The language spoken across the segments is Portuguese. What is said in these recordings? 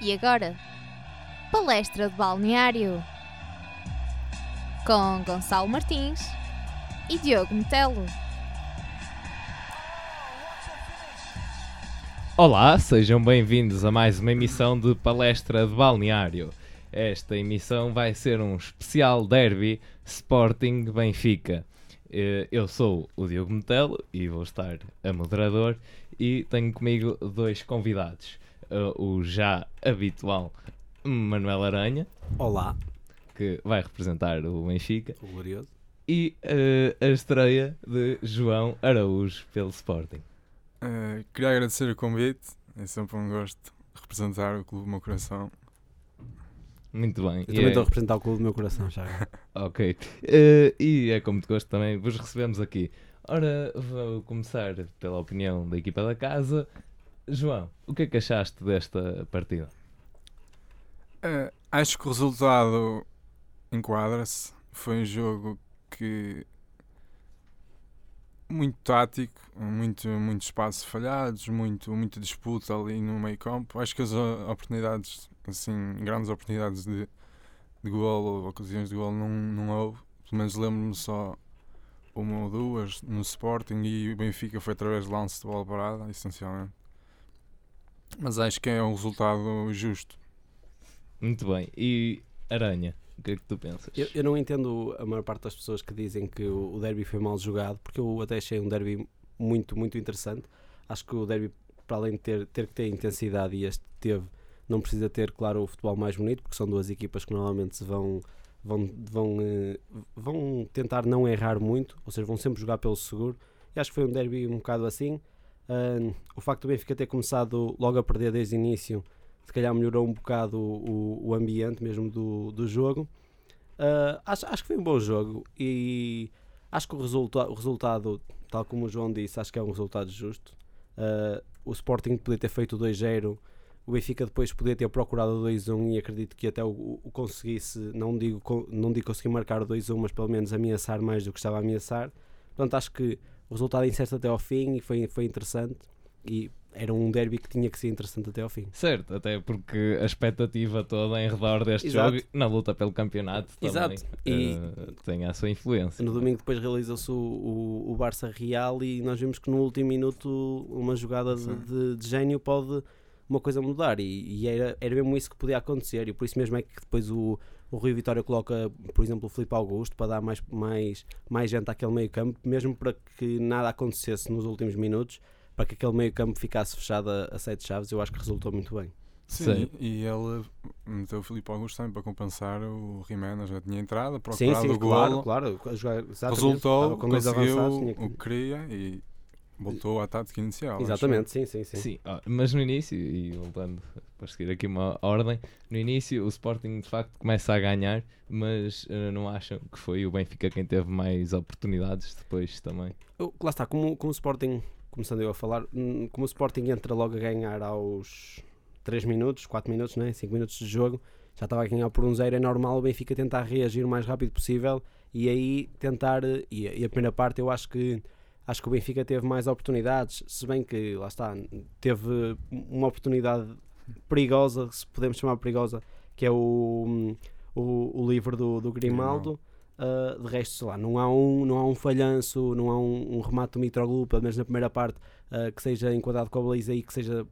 E agora, palestra de balneário com Gonçalo Martins e Diogo Metelo. Olá, sejam bem-vindos a mais uma emissão de Palestra de Balneário. Esta emissão vai ser um especial derby Sporting Benfica. Eh, Eu sou o Diogo Metelo e vou estar a moderador e tenho comigo dois convidados. Eh, O já habitual Manuel Aranha, Olá, que vai representar o Benfica, o glorioso. e eh, a estreia de João Araújo pelo Sporting. Eh, queria agradecer o convite. É sempre um gosto representar o clube do meu coração. Muito bem. Eu E também é- estou a representar o clube do meu coração já. Ok. Eh, e é como de gosto também, vos recebemos aqui. Ora, vou começar pela opinião da equipa da casa. João, o que é que achaste desta partida? Eh, acho que o resultado enquadra-se. Foi um jogo que. muito tático, muito, muito espaços falhados, muito, muita disputa ali no meio campo. Acho que as oportunidades, assim, grandes oportunidades de, de gol ou ocasiões de gol não, não houve. Pelo menos lembro-me só uma ou duas no Sporting e o Benfica foi através de lance de bola parada, essencialmente. Mas acho que é um resultado justo. Muito bem. E Aranha, o que é que tu pensas? Eu, eu não entendo a maior parte das pessoas que dizem que o, derby foi mal jogado, porque eu até achei um derby muito, muito interessante. Acho que o derby, para além de ter, ter que ter intensidade, e este teve, não precisa ter, claro, o futebol mais bonito, porque são duas equipas que normalmente se vão, vão, vão, eh, vão tentar não errar muito, ou seja, vão sempre jogar pelo seguro. E acho que foi um derby um bocado assim. Ah, o facto do Benfica ter começado logo a perder desde o início, se calhar melhorou um bocado o, o ambiente mesmo do, do jogo. Ah, acho, acho que foi um bom jogo e acho que o, resulta, o resultado, tal como o João disse, acho que é um resultado justo. Ah, o Sporting podia ter feito 2-0, o Benfica depois podia ter procurado o 2-1 e acredito que até o, o conseguisse, não digo, não digo conseguir marcar o 2-1, mas pelo menos ameaçar mais do que estava a ameaçar. Portanto, acho que o resultado é incerto até ao fim e foi, foi interessante e era um derby que tinha que ser interessante até ao fim. Certo, até porque a expectativa toda em redor deste Exato. jogo, na luta pelo campeonato, também Exato. E- eh, tem a sua influência. No domingo depois realizou-se o, o, o Barça Real e nós vimos que no último minuto uma jogada de, de- de gênio pode uma coisa mudar e, e era, era mesmo isso que podia acontecer e por isso mesmo é que depois o, o Rio Vitória coloca, por exemplo, o Filipe Augusto para dar mais, mais, mais gente àquele meio campo, mesmo para que nada acontecesse nos últimos minutos, para que aquele meio campo ficasse fechado a, a sete chaves, eu acho que resultou muito bem. Sim, Sim. e ele meteu o Filipe Augusto também para compensar o Jiménez, já tinha entrado, Sim, procurado sim, o claro, golo, claro. a jogar- resultou, estava com dois conseguiu avançados, tinha que- o que queria e voltou à tática inicial. Exatamente, sim, sim, sim. Sim, ah, mas no início, e voltando para seguir aqui uma ordem, no início o Sporting de facto começa a ganhar, mas eh, não acham que foi o Benfica quem teve mais oportunidades depois também? Eu- lá está, como, como o Sporting, começando eu a falar, hum, como o Sporting entra logo a ganhar aos 3 minutos, 4 minutos, né? 5 minutos de jogo, já estava a ganhar por um zero, é normal o Benfica tentar reagir o mais rápido possível e aí tentar, eh, e, a- e a primeira parte eu acho que acho que o Benfica teve mais oportunidades, se bem que lá está, teve uma oportunidade perigosa, se podemos chamar perigosa, que é o, o, o livre do, do Grimaldo. Uh, de resto, sei lá, não há um, não há um falhanço, não há um, um remate do Mitroglou, pelo menos na primeira parte, uh, que seja enquadrado com a baliza e que seja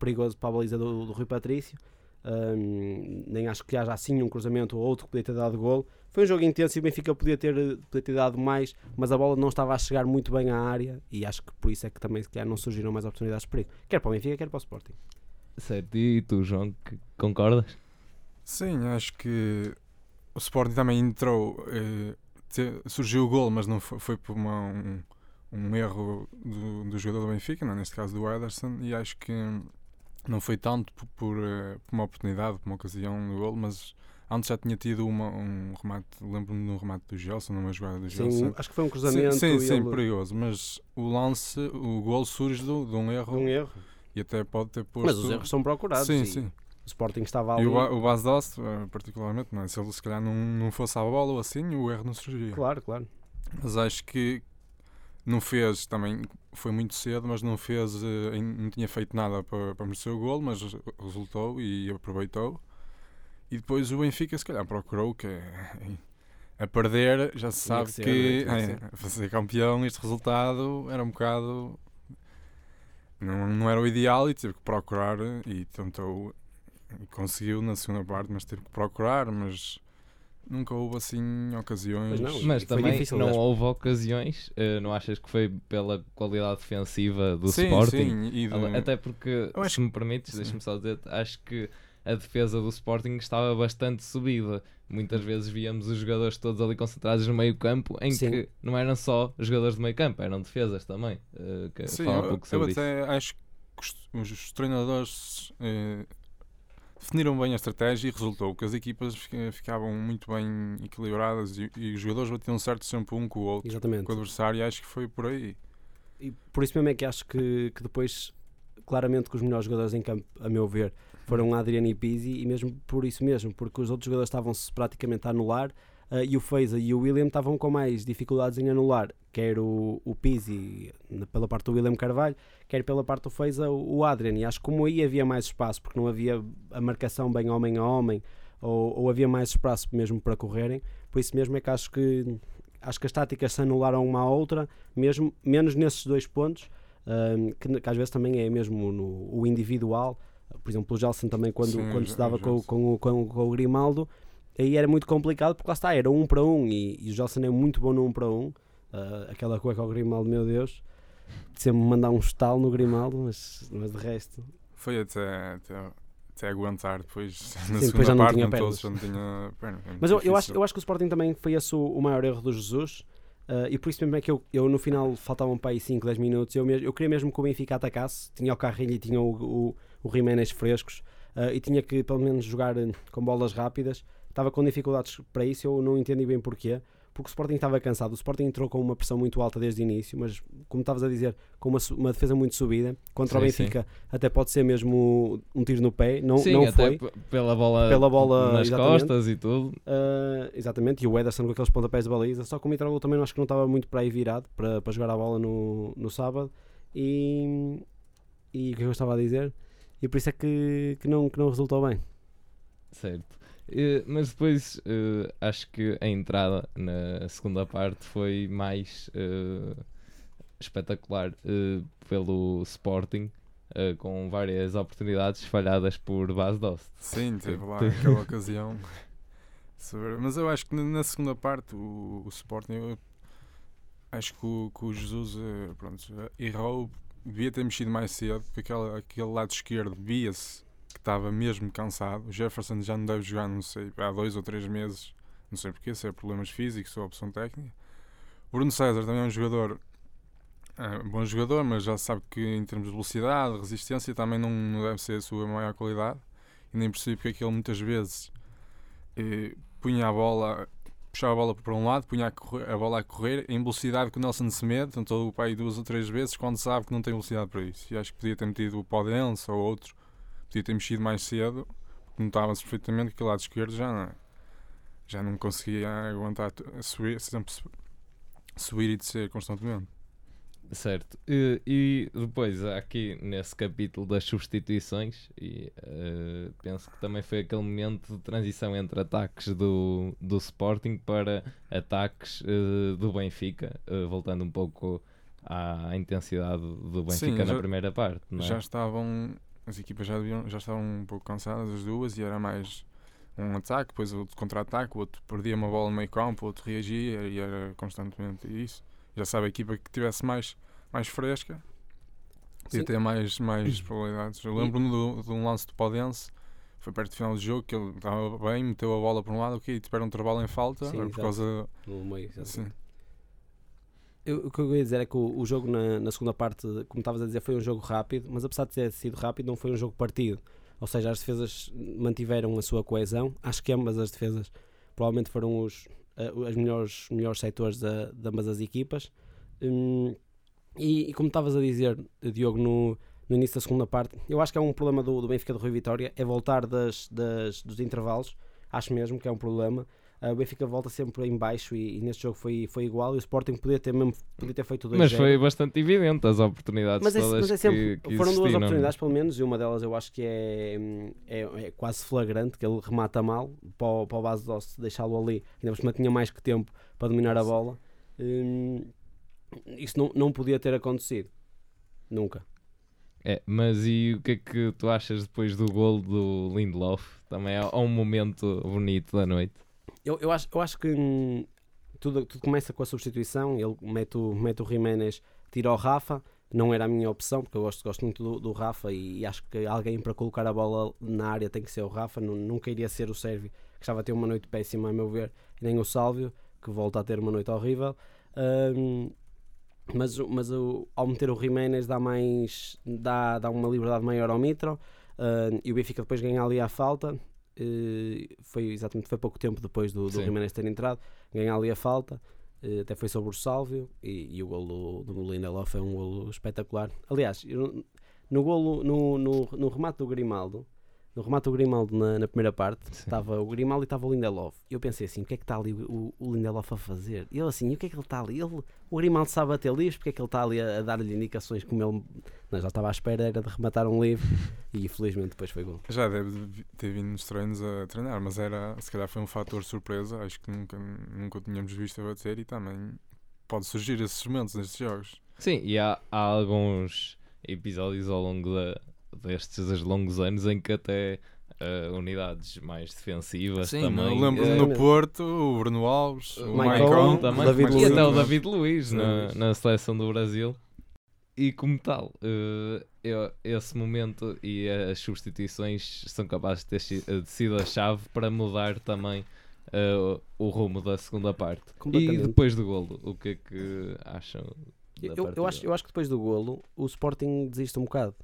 perigoso para a baliza do, do Rui Patrício. Um, nem acho que haja assim um cruzamento ou outro que podia ter dado gol. Foi um jogo intenso e o Benfica podia ter, podia ter dado mais, mas a bola não estava a chegar muito bem à área e acho que por isso é que também se calhar, não surgiram mais oportunidades de perigo. Quer para o Benfica, quer para o Sporting. Certo, e tu, João, que concordas? Sim, acho que o Sporting também entrou, eh, te- surgiu o gol, mas não foi, foi por uma- um, um erro do, do jogador do Benfica, não, neste caso do Ederson, e acho que não foi tanto por, por, eh, por uma oportunidade, por uma ocasião no gol, mas antes já tinha tido uma, um remate, lembro-me de um remate do Gelson, numa jogada do Sim, Gelson. acho que foi um cruzamento Sim, sim, sim, ele- perigoso, mas o lance, o gol surge do- de um erro um erro. e até pode ter posto. Mas os erros são procurados. Sim, sim. O Sporting estava ali. E o, o Bas Dost, eh, particularmente, não é? se ele se calhar não, não fosse à bola ou assim, o erro não surgiria. Claro, claro. Mas acho que não fez também, foi muito cedo, mas não fez, eh, não tinha feito nada para, para merecer o gol, mas resultou e aproveitou. E depois o Benfica, se calhar, procurou que a perder já se sabe que, que, é, ser campeão, este resultado era um bocado. Não, não era o ideal e teve que procurar e tentou e conseguiu na segunda parte, mas teve que procurar, mas nunca houve assim ocasiões. Não, mas também difícil, não houve ocasiões, uh, não achas que foi pela qualidade defensiva do sim, Sporting? Sim, do... Até porque, se me permites, deixa-me só dizer, acho que a defesa do Sporting estava bastante subida. Muitas vezes víamos os jogadores todos ali concentrados no meio campo, em Sim. que não eram só jogadores de meio campo, eram defesas também. Uh, que Sim, fala um pouco eu, eu até acho que os, os treinadores uh, definiram bem a estratégia e resultou que as equipas ficavam muito bem equilibradas e, e os jogadores batiam certo sempre um com o outro, Exatamente. com o adversário, e acho que foi por aí. E por isso mesmo é que acho que, que depois, claramente, que os melhores jogadores em campo, a meu ver, foram Adriano e Pizzi e mesmo por isso mesmo, porque os outros jogadores estavam-se praticamente a anular uh, e o Feiza e o William estavam com mais dificuldades em anular, quer o, o Pizzi pela parte do William Carvalho, quer pela parte do Feiza o, o Adrian, e acho que como aí havia mais espaço, porque não havia a marcação bem homem a homem, ou, ou havia mais espaço mesmo para correrem, por isso mesmo é que acho que acho que as táticas se anularam uma à outra, mesmo, menos nesses dois pontos, uh, que, que, às vezes também é mesmo no, o individual, por exemplo, o Gelson também, quando, Sim, quando se dava com, com, com, com, o Grimaldo, aí era muito complicado porque lá está, era um para um e, e o Gelson é muito bom no um para um. Uh, aquela cueca ao Grimaldo, meu Deus, sempre me mandar um estalo no Grimaldo, mas, mas de resto. Foi até, até, até aguentar depois na Sim, depois já não parte, pernas. já não tinha. É mas eu, eu, acho, eu acho que o Sporting também foi esse o, o maior erro do Jesus. Uh, e por isso mesmo é que eu, eu no final faltavam para aí 5, 10 minutos. Eu, mesmo, eu queria mesmo que o Benfica atacasse. Tinha o Carrilho e tinha o, o, o Jiménez frescos uh, e tinha que pelo menos jogar com bolas rápidas. Estava com dificuldades para isso, eu não entendi bem porquê. Porque o Sporting estava cansado. O Sporting entrou com uma pressão muito alta desde o início, mas como estavas a dizer, com uma, uma defesa muito subida. Contra sim, o Benfica, sim. até pode ser mesmo um tiro no pé. Não, sim, não foi. pela bola, pela bola nas costas e tudo. Uh, exatamente, e o Ederson com aqueles pontapés de baliza. Só que o Mitroglou também acho que não estava muito para aí virado para, para jogar a bola no, no sábado. E, e o que é eu estava a dizer? e por isso é que, que, não, que não resultou bem. Certo. Uh, mas depois uh, acho que a entrada na segunda parte foi mais uh, espetacular pelo Sporting, com várias oportunidades falhadas por Bas Dost. Sim, teve lá aquela ocasião. Mas eu acho que na segunda parte o, o Sporting, acho que o, que o Jesus pronto, errou devia ter mexido mais cedo, porque aquele, aquele lado esquerdo via-se que estava mesmo cansado. O Jefferson já não deve jogar, não sei, há dois ou três meses, não sei porquê, se é problemas físicos ou opção técnica. Bruno César também é um jogador, é bom jogador, mas já sabe que em termos de velocidade, resistência, também não, não deve ser a sua maior qualidade. E nem percebi porque é que ele muitas vezes eh, punha a bola puxava a bola para um lado, punha a, correr, a, bola a correr em velocidade que o Nelson Semedo, tentou o pai duas ou três vezes quando sabe que não tem velocidade para isso. E acho que podia ter metido o Podense ou outro, podia ter mexido mais cedo, porque notava-se perfeitamente que aquele lado esquerdo já não, já não conseguia aguentar subir, sempre subir e descer constantemente. Certo. E, e, depois, aqui nesse capítulo das substituições, e, uh, penso que também foi aquele momento de transição entre ataques do, do Sporting para ataques uh, do Benfica, uh, voltando um pouco à, intensidade do Benfica Sim, na já, primeira parte. É? Já estavam, as equipas já, deviam, já estavam um pouco cansadas, as duas, e era mais um ataque, depois outro contra-ataque, o outro perdia uma bola no meio campo, o outro reagia, e era constantemente isso já sabe, a equipa que tivesse mais, mais fresca podia ter mais, mais probabilidades. Eu lembro-me de um lance do Podense, foi perto do final do jogo, que ele estava bem, meteu a bola para um lado, ok, tiveram um trabalho em falta, Sim, por causa. No meio, Sim. Eu, o que eu ia dizer é que o, o jogo na, na, segunda parte, como estavas a dizer, foi um jogo rápido, mas apesar de ter sido rápido, não foi um jogo partido. Ou seja, as defesas mantiveram a sua coesão. Acho que ambas as defesas provavelmente foram os, uh, as melhores, melhores setores de, de ambas as equipas. Um, e, e, como estavas a dizer, Diogo, no, no início da segunda parte, eu acho que é um problema do, do Benfica de Rui Vitória, é voltar das, das, dos intervalos, acho mesmo que é um problema. Uh, o Benfica volta sempre em baixo e, e neste jogo foi, foi igual. E o Sporting podia ter, mesmo, podia ter feito 2 Mas foi bastante evidente as oportunidades mas é, todas mas é sempre, que, que foram duas oportunidades pelo menos e uma delas eu acho que é, é, é quase flagrante que ele remata mal para o, para o base de deixá-lo ali ainda por cima tinha mais que tempo para dominar a bola Hum, isso não, não podia ter acontecido nunca É, mas e o que é que tu achas depois do gol do Lindelof? Também é um momento bonito da noite. Eu, eu, acho, eu acho que hum, tudo, tudo começa com a substituição ele mete o, mete o Jiménez tira o Rafa não era a minha opção, porque eu gosto, gosto muito do, do Rafa e, e acho que alguém para colocar a bola na área tem que ser o Rafa, não, nunca iria ser o Sérvio, que estava a ter uma noite péssima a meu ver, nem o Sálvio, que volta a ter uma noite horrível. Hum, mas mas o, ao meter o Jiménez dá, mais, dá, dá uma liberdade maior ao Mitro hum, e o Benfica depois ganha ali a falta. Eh, foi exatamente foi pouco tempo depois do, do. Jiménez ter entrado, ganha ali a falta. eh, até foi sobre o Sálvio e, e o golo do, do Lindelof é um golo espetacular. Aliás, no golo no, no, no remate do Grimaldo, no remate do Grimaldo na, na primeira parte, estava o Grimaldo e estava o Lindelof. E eu pensei assim: o que é que está ali o, o Lindelof a fazer? E eu assim: e o que é que ele está ali? Ele, o Grimaldo sabe bater livros, porque é que ele está ali a, a dar-lhe indicações como ele não, já estava à espera era de rematar um livro e infelizmente depois foi gol. Já deve ter vindo nos treinos a treinar, mas era, se calhar foi um fator surpresa, acho que nunca, nunca o tínhamos visto a bater e também pode surgir esses momentos nestes jogos. Sim, e há, há alguns episódios ao longo da, destes longos anos em que até eh, unidades mais defensivas Sim, também. eu lembro eh, no Porto, o Bruno Alves, o Maicon, também, David e Luiz. até o David Luiz na, na seleção do Brasil. E como tal, eh, eu- esse momento e as substituições são capazes de ter sido a chave para mudar também eh, o rumo da segunda parte. E depois do golo, o que é que acham? Eu, eu, acho, eu acho que depois do golo o Sporting desiste um bocado.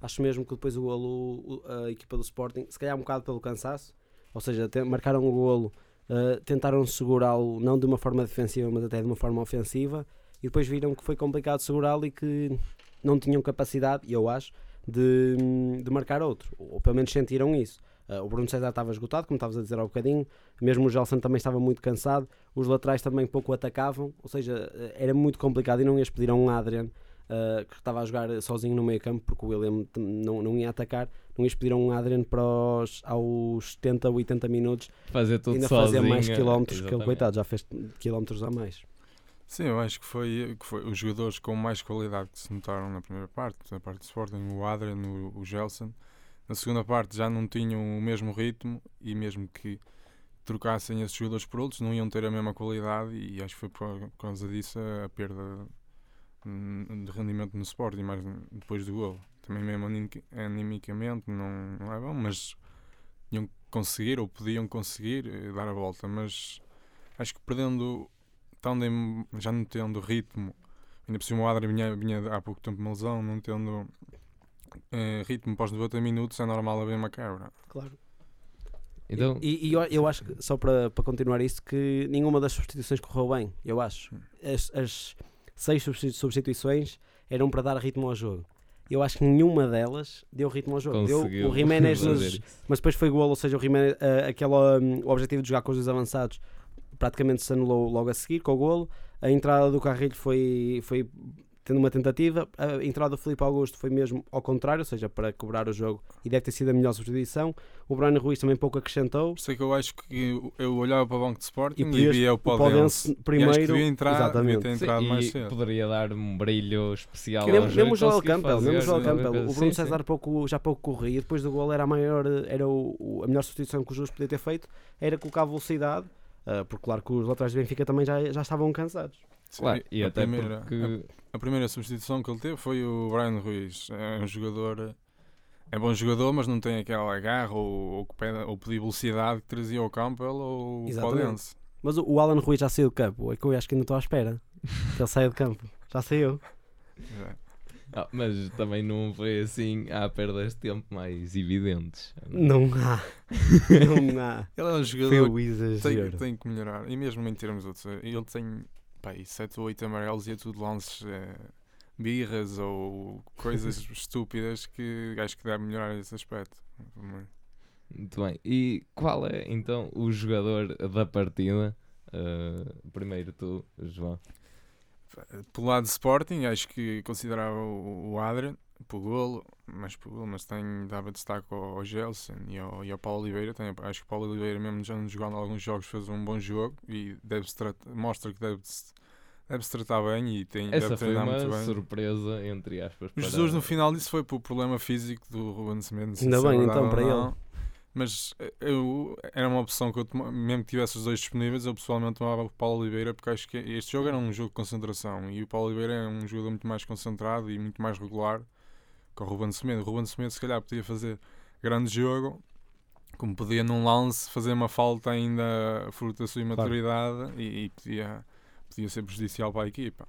Acho mesmo que depois do golo o- a equipa do Sporting, se calhar um bocado pelo cansaço, ou seja, te- marcaram o golo, uh, tentaram segurá-lo não de uma forma defensiva, mas até de uma forma ofensiva, e depois viram que foi complicado segurá-lo e que não tinham capacidade, eu acho, de, de marcar outro, ou pelo menos sentiram isso. Uh, o Bruno César estava esgotado, como estavas a dizer há um bocadinho, mesmo o Gelson também estava muito cansado, os laterais também pouco atacavam, ou seja, eh, era muito complicado e não ias pedir a um Adrian uh, que estava a jogar sozinho no meio campo porque o William não, não ia atacar, não ias pedir a um Adrian para os, aos 70, 80 minutos fazer tudo ainda sozinho. fazer mais eh, quilómetros que ele, coitado, já fez quilómetros a mais. Sim, eu acho que foi, que foi os jogadores com mais qualidade que se notaram na primeira parte, na parte do Sporting, o Adrian, o, o Gelson. Na segunda parte já não tinham o mesmo ritmo e mesmo que trocassem esses jogadores por outros, não iam ter a mesma qualidade e acho que foi por causa disso a perda de rendimento no Sporting, mais depois do gol. Também mesmo anim- animicamente não, não é bom, mas iam conseguir ou podiam conseguir eh, dar a volta, mas acho que perdendo estando em- já não tendo ritmo, ainda por cima o Adri vinha, vinha há pouco tempo uma lesão, não tendo eh, ritmo pós 90 minutos, é normal haver uma quebra. Claro. Então, E, e eu, eu acho que, só para, para continuar isso, que nenhuma das substituições correu bem, eu acho. As, as seis substitu- substituições eram para dar ritmo ao jogo. Eu acho que nenhuma delas deu ritmo ao jogo. Deu conseguiu o Jiménez nos, mas depois foi gol, ou seja, o, Jiménez, eh, aquele, hum, o objetivo de jogar com os dois avançados praticamente se anulou logo a seguir com o golo. A entrada do Carrilho foi, foi tendo uma tentativa. A entrada do Filipe Augusto foi mesmo ao contrário, ou seja, para cobrar o jogo e deve ter sido a melhor substituição. O Brian Ruiz também pouco acrescentou. É que eu acho que eu, olhava para o banco de Sporting E e, via o Podense. E que primeiro. devia entrar, devia exatamente. ter Sim, mais e cedo. poderia dar um brilho especial mesmo, ao jogo mesmo o e Joel conseguir Campbell, mesmo o fazer Joel Campbell, coisa. o Bruno Sim, sim. César pouco, já pouco corria, e depois do gol era a maior, era o, o- a melhor substituição que o Jus podia ter feito, era colocar velocidade, ah, porque claro que os laterais do Benfica também já, já estavam cansados. Sim, Claro, e a até primeira, porque a, a primeira substituição que ele teve foi o Brian Ruiz. É um jogador, é bom jogador, mas não tem aquela garra ou, ou, ou pedir velocidade que trazia o Campbell ou o Exatamente. Podense. Mas o, o Alan Ruiz já saiu de campo, é que eu acho que ainda estou à espera que ele saia de campo. Já saiu. Já. Ah, mas também não foi assim há perdas de tempo mais evidentes. Não há. Não há. Ele é um jogador o que tem, tem que melhorar. E mesmo em termos de outros, ele tem pá, 7 ou 8 amarelos e é tudo lances eh, birras ou coisas estúpidas que acho que deve melhorar esse aspecto. Muito bem. E qual é então o jogador da partida? Uh, primeiro tu, João. Pelo lado de Sporting, acho que considerava o, o Adrian por golo, mas por golo, mas tem, dava destaque ao, ao Gelson e ao, e ao Paulo Oliveira. Tem, acho que o Paulo Oliveira, mesmo já jogando alguns jogos, fez um bom jogo e deve mostra que deve-se deve -se tratar bem e tem, Essa deve foi treinar uma muito bem. surpresa, entre aspas. O para- Jesus no final disso foi por problema físico do Ruben Semedo. Ainda bem, então, para ele. Mas eh, eu, era uma opção que eu toma- mesmo que tivesse os dois disponíveis, eu pessoalmente tomava o Paulo Oliveira porque acho que este jogo era um jogo de concentração e o Paulo Oliveira é um jogador muito mais concentrado e muito mais regular que o Ruben Semedo. O Ruben Semedo se calhar podia fazer grande jogo, como podia num lance fazer uma falta ainda fruto da sua imaturidade e, e podia, podia ser prejudicial para a equipa.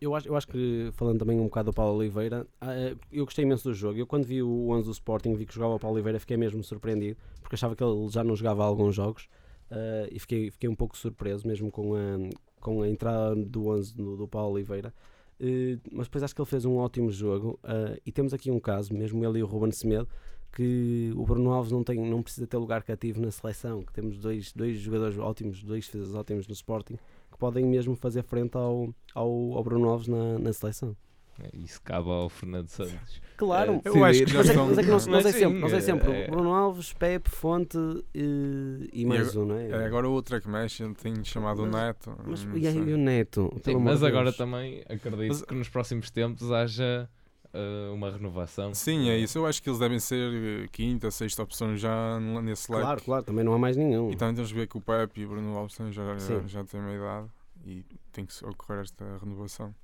Eu- acho, eu acho que, falando também um bocado do Paulo Oliveira, ah, eh, eu gostei imenso do jogo. Eu, quando vi o 11 do Sporting, vi que jogava o Paulo Oliveira, fiquei mesmo surpreendido, porque achava que ele já não jogava alguns jogos ah, e fiquei, fiquei um pouco surpreso mesmo com a, com a entrada do 11 do, do Paulo Oliveira. Eh, mas depois acho que ele fez um ótimo jogo ah, e temos aqui um caso, mesmo ele e o Ruben Semedo, que o Bruno Alves não, tem, não precisa ter lugar cativo na seleção, que temos dois, dois jogadores ótimos, dois defesas ótimos no Sporting, que podem mesmo fazer frente ao, ao, ao Bruno Alves na, na seleção. Isso cabe ao Fernando Santos. Claro, Eh, Eu acho que é, é que nós, nós é sempre, nós é sempre é- Bruno Alves, Pepe, Fonte eh, e mais um, não é? É, agora o outro é que mexe, tem chamado o Mas- Neto. Mas e aí o Neto? Sim, mas agora Deus. também acredito Mas- que nos próximos tempos haja uh, uma renovação. Sim, é isso. Eu acho que eles devem ser eh, quinta, sexta opção já nesse leque. Claro, claro, também não há mais nenhum. E também temos de ver que o Pepe e o Bruno Alves já, já, já têm uma idade e tem que ocorrer esta renovação.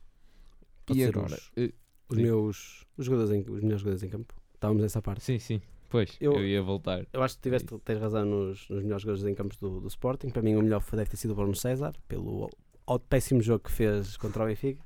Pode E ser agora? os- os sim. meus os jogadores em, os melhores jogadores em campo. Estávamos nessa parte. Sim, sim. Pois, eu, Eu- ia voltar. Eu acho que tiveste, tens razão nos, nos melhores jogadores em campos do, do Sporting. Para mim, o melhor deve ter sido o Bruno César, pelo ao péssimo jogo que fez contra o Benfica.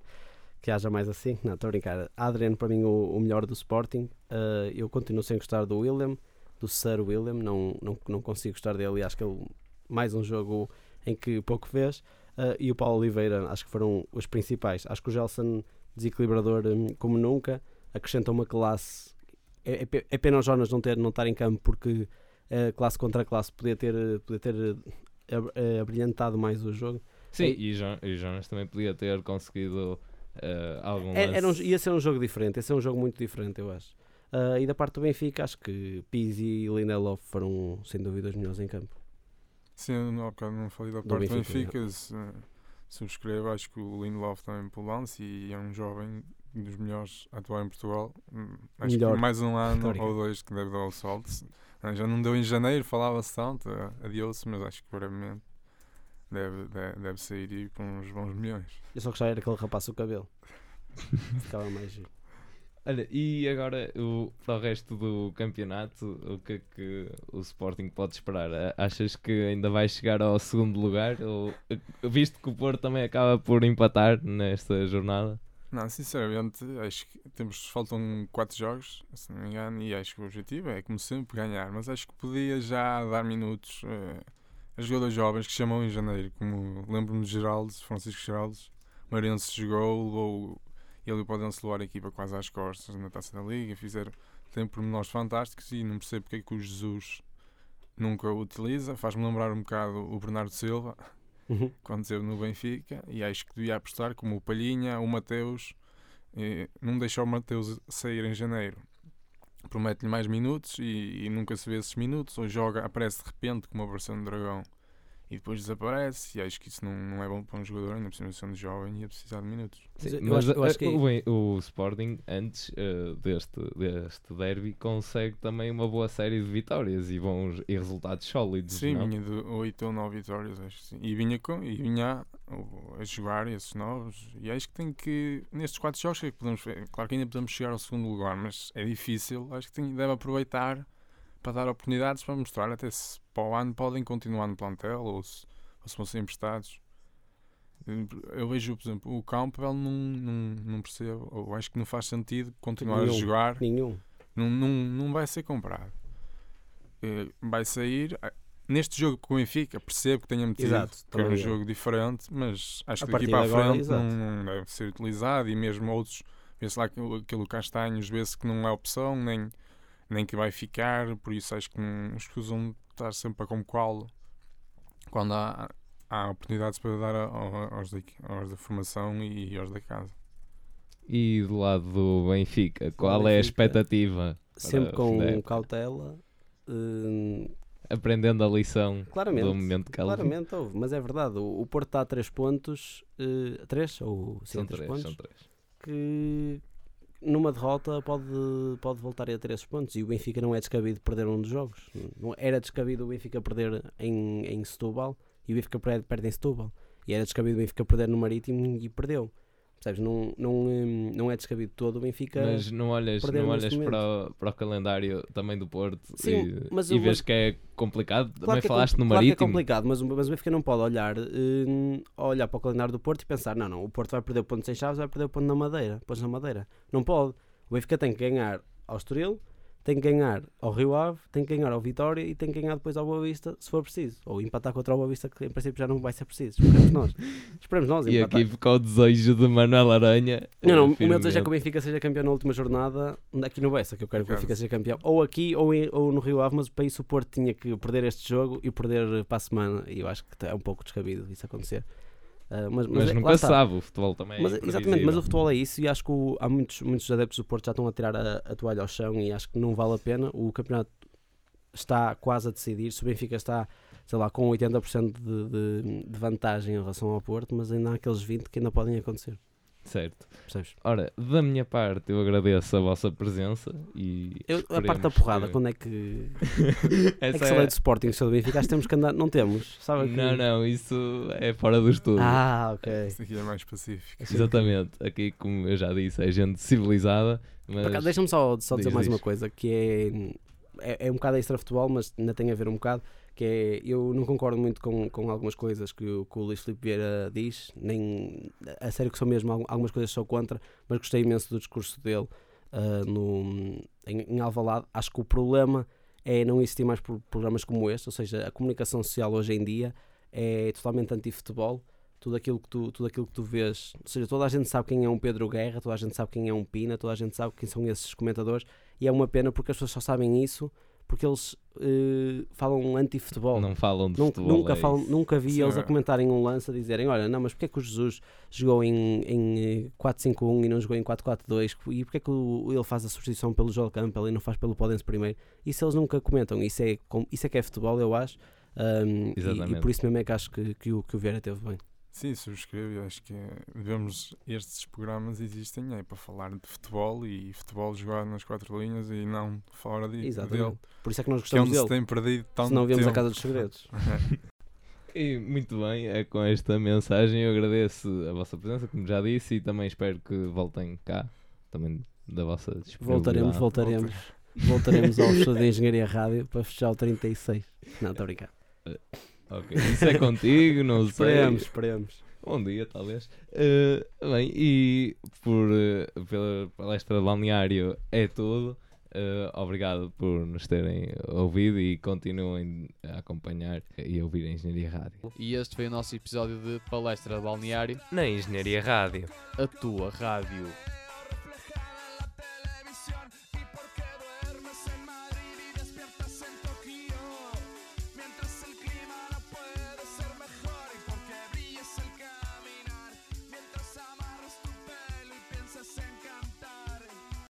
Que haja mais assim. Não, estou a brincar. Adriano, para mim, o, o melhor do Sporting. Uh, eu continuo sem gostar do William, do Sir William. Não, não, não consigo gostar dele. Acho que ele, mais um jogo em que pouco fez. Uh, e o Paulo Oliveira, acho que foram os principais. Acho que o Gelson, desequilibrador hum, como nunca, acrescenta uma classe. É, é, é pena o Jonas não, ter, não estar em campo porque a classe contra classe podia ter, podia ter eh, abrilhantado mais o jogo. Sim, Sim. e, Jo- e Jonas também podia ter conseguido uh, algum É- Era um, ia ser um jogo diferente, ia ser um jogo muito diferente, eu acho. Ah, e da parte do Benfica, acho que Pizzi e Lindelof foram sem dúvida os melhores em campo. Sim, não, não falei da Do parte do Benfica, Benfica. Subscrevo, acho que o Lindelof também pelo lance e é um jovem dos melhores a atuar em Portugal. Hum, Acho Melhor. que mais um ano Histórica. ou dois que deve dar o salto. Ah, Já não deu em janeiro, falava-se tanto, ah, adiou-se, mas acho que brevemente deve, deve, deve sair e ir para uns bons milhões. Eu só gostava era que ele rapasse o cabelo. Ficava mais giro. Olha, e agora o, para o resto do campeonato, o que é que o Sporting pode esperar? Achas que ainda vai chegar ao segundo lugar? Ou, eh, visto que o Porto também acaba por empatar nesta jornada? Não, sinceramente, acho que temos, faltam 4 jogos, se não me engano, e acho que o objetivo é, como sempre, ganhar. Mas acho que podia já dar minutos eh, a jogadores jovens que chamam em janeiro, como lembro-me de Geraldo, Francisco Geraldo, Marense jogou, levou ele e o Podense levar a equipa quase às costas na taça da Liga, fizeram, tem pormenores fantásticos e não percebo porque é que o Jesus nunca o utiliza. Faz-me lembrar um bocado o Bernardo Silva, Uhum. quando esteve no Benfica e acho que devia apostar como o Palhinha, o Mateus não deixa o Mateus sair em janeiro promete-lhe mais minutos e, e nunca se vê esses minutos ou joga, aparece de repente como apareceu no Dragão e depois desaparece e acho que isso não, não é bom para um jogador ainda cima sendo jovem e a precisar de minutos Mas eu mas acho- eu acho eh, que- o, o Sporting, antes eh, deste, deste derby, consegue também uma boa série de vitórias e bons e resultados sólidos. sim, não? vinha de 8 ou 9 vitórias acho que sim. e vinha, com, e vinha o- a jogar esses novos e acho que tem que nestes 4 jogos que é que podemos ver? claro que ainda podemos chegar ao segundo lugar mas é difícil, acho que tem, deve aproveitar para dar oportunidades para mostrar até se para o ano podem continuar no plantel ou se, ou se vão ser emprestados. Eu vejo, por exemplo, o Campbell não, não, não percebo, ou acho que não faz sentido continuar Nenhum. a jogar, Nenhum. não, não, não vai ser comprado. Eh, Vai sair. Neste jogo com o Benfica, percebo que tenha metido Exato, que é um jogo diferente, mas acho A que daqui para a agora, frente exato. não, não deve ser utilizado e mesmo outros, vê-se lá que o- aquele Castanhos, vê-se que não é opção, nem, nem que vai ficar, por isso acho que não escusam estar sempre a como qual quando há, há oportunidades para dar aos, da, aos da formação e aos da casa. E do lado do Benfica, qual é a Benfica, expectativa? Sempre com cautela. hum, Aprendendo a lição claramente. do momento que ela Claramente houve, mas é verdade. O, o Porto está a 3 pontos. 3 ou sim, São três três, pontos. são três. que numa derrota pode, pode voltar a ter esses pontos e o Benfica não é descabido perder um dos jogos. Não era descabido o Benfica perder em, em Setúbal e o Benfica perde, perde em Setúbal. E era descabido o Benfica perder no Marítimo e perdeu. Percebes? Não, não, hum, não é descabido todo o Benfica. Mas não olhas, não olhas para, o, para o calendário também do Porto Sim, e, mas e vês que é complicado. Claro também é falaste no claro é Marítimo. complicado, mas, o- mas o Benfica não pode olhar, hum, olhar para o calendário do Porto e pensar: não, não, o Porto vai perder o ponto sem chaves, vai perder o ponto na Madeira. Pontos na Madeira. Não pode. O Benfica tem que ganhar ao Estoril, tem que ganhar ao Rio Ave, tem que ganhar ao Vitória e tem que ganhar depois ao Boa Vista, se for preciso. Ou empatar contra o Boa Vista, que em princípio já não vai ser preciso. Esperemos nós. Esperemos nós e empatar. aqui fica o desejo de Manuel Aranha. Não, não, o meu desejo é que o Benfica seja campeão na última jornada, aqui no Bessa, que eu quero que o. Benfica seja campeão, ou aqui ou, em- ou no Rio Ave, mas para isso o Porto tinha que perder este jogo e perder para a semana, e eu acho que é um pouco descabido isso acontecer. Ah, mas, Mas é- lá nunca sabe, o futebol também é Mas, exatamente, mas o futebol é isso e acho que o- há muitos, muitos adeptos do Porto já estão a tirar a, a toalha ao chão e acho que não vale a pena. O campeonato está quase a decidir. Se o Benfica está, sei lá, com 80% de, de, de vantagem em relação ao Porto, mas ainda há aqueles 20 que ainda podem acontecer. Certo. Percebes? Ora, da minha parte, eu agradeço a vossa presença e. Eu, a parte da porrada, que- quando é que. É Essa que se lei de Sporting se é do Benfica, acho que temos que andar. Não temos, sabe? que- Não, não, isso é fora do estudo. Ah, ok. Isto aqui é mais pacífico. Exatamente. Aqui, como eu já disse, é gente civilizada, mas. Deixa-me só, só dizer Diz, mais diz. uma coisa que é, é, é um bocado extra futebol, mas ainda tem a ver um bocado. Que é, eu não concordo muito com, com algumas coisas que, o- que o Luís Filipe Vieira diz, nem a sério que sou mesmo, al- algumas coisas sou contra, mas gostei imenso do discurso dele ah, no, em, em Alvalade. Acho que o problema é não existir mais pro- programas como este, ou seja, a comunicação social hoje em dia é totalmente anti-futebol. Tudo aquilo, que tu, tudo aquilo que tu vês, ou seja, toda a gente sabe quem é um Pedro Guerra, toda a gente sabe quem é um Pina, toda a gente sabe quem são esses comentadores, e é uma pena porque as pessoas só sabem isso porque eles eh, falam anti-futebol. Não falam de Nunca, futebol. nunca, é falam, nunca vi Sim, eles a é. comentarem um lance a dizerem: Olha, não, mas porque é que o Jesus jogou em, em eh, 4-5-1 e não jogou em 4-4-2? E porque é que o- ele faz a substituição pelo Joel Campbell e não faz pelo Podense primeiro? Isso eles nunca comentam. Isso é, isso é que é futebol, eu acho. Um, e- e, por isso mesmo é que acho que, que, o, que o Vieira teve bem. Sim, subscrevo. Eu acho que devemos, estes programas existem é para falar de futebol e futebol jogado nas quatro linhas e não fora de, Exatamente. dele. Por isso é que nós Que é gostamos onde se dele. tem perdido tanto Se não vemos a. Casa dos Segredos. E muito bem, é com esta mensagem eu agradeço a vossa presença, como já disse, e também espero que voltem cá, também da vossa Voltaremos, disponibilidade. voltaremos. Voltaremos ao estudo de Engenharia Rádio para fechar o 36. Não, estou a brincar. Ok, isso é contigo, não sei. Esperemos, esperemos. Um dia, talvez. Eh, bem, e por, eh, pela palestra de balneário é tudo. Eh, obrigado por nos terem ouvido e continuem a acompanhar e a ouvir a Engenharia Rádio. E este foi o nosso episódio de Palestra de Balneário, Na Engenharia Rádio. a tua rádio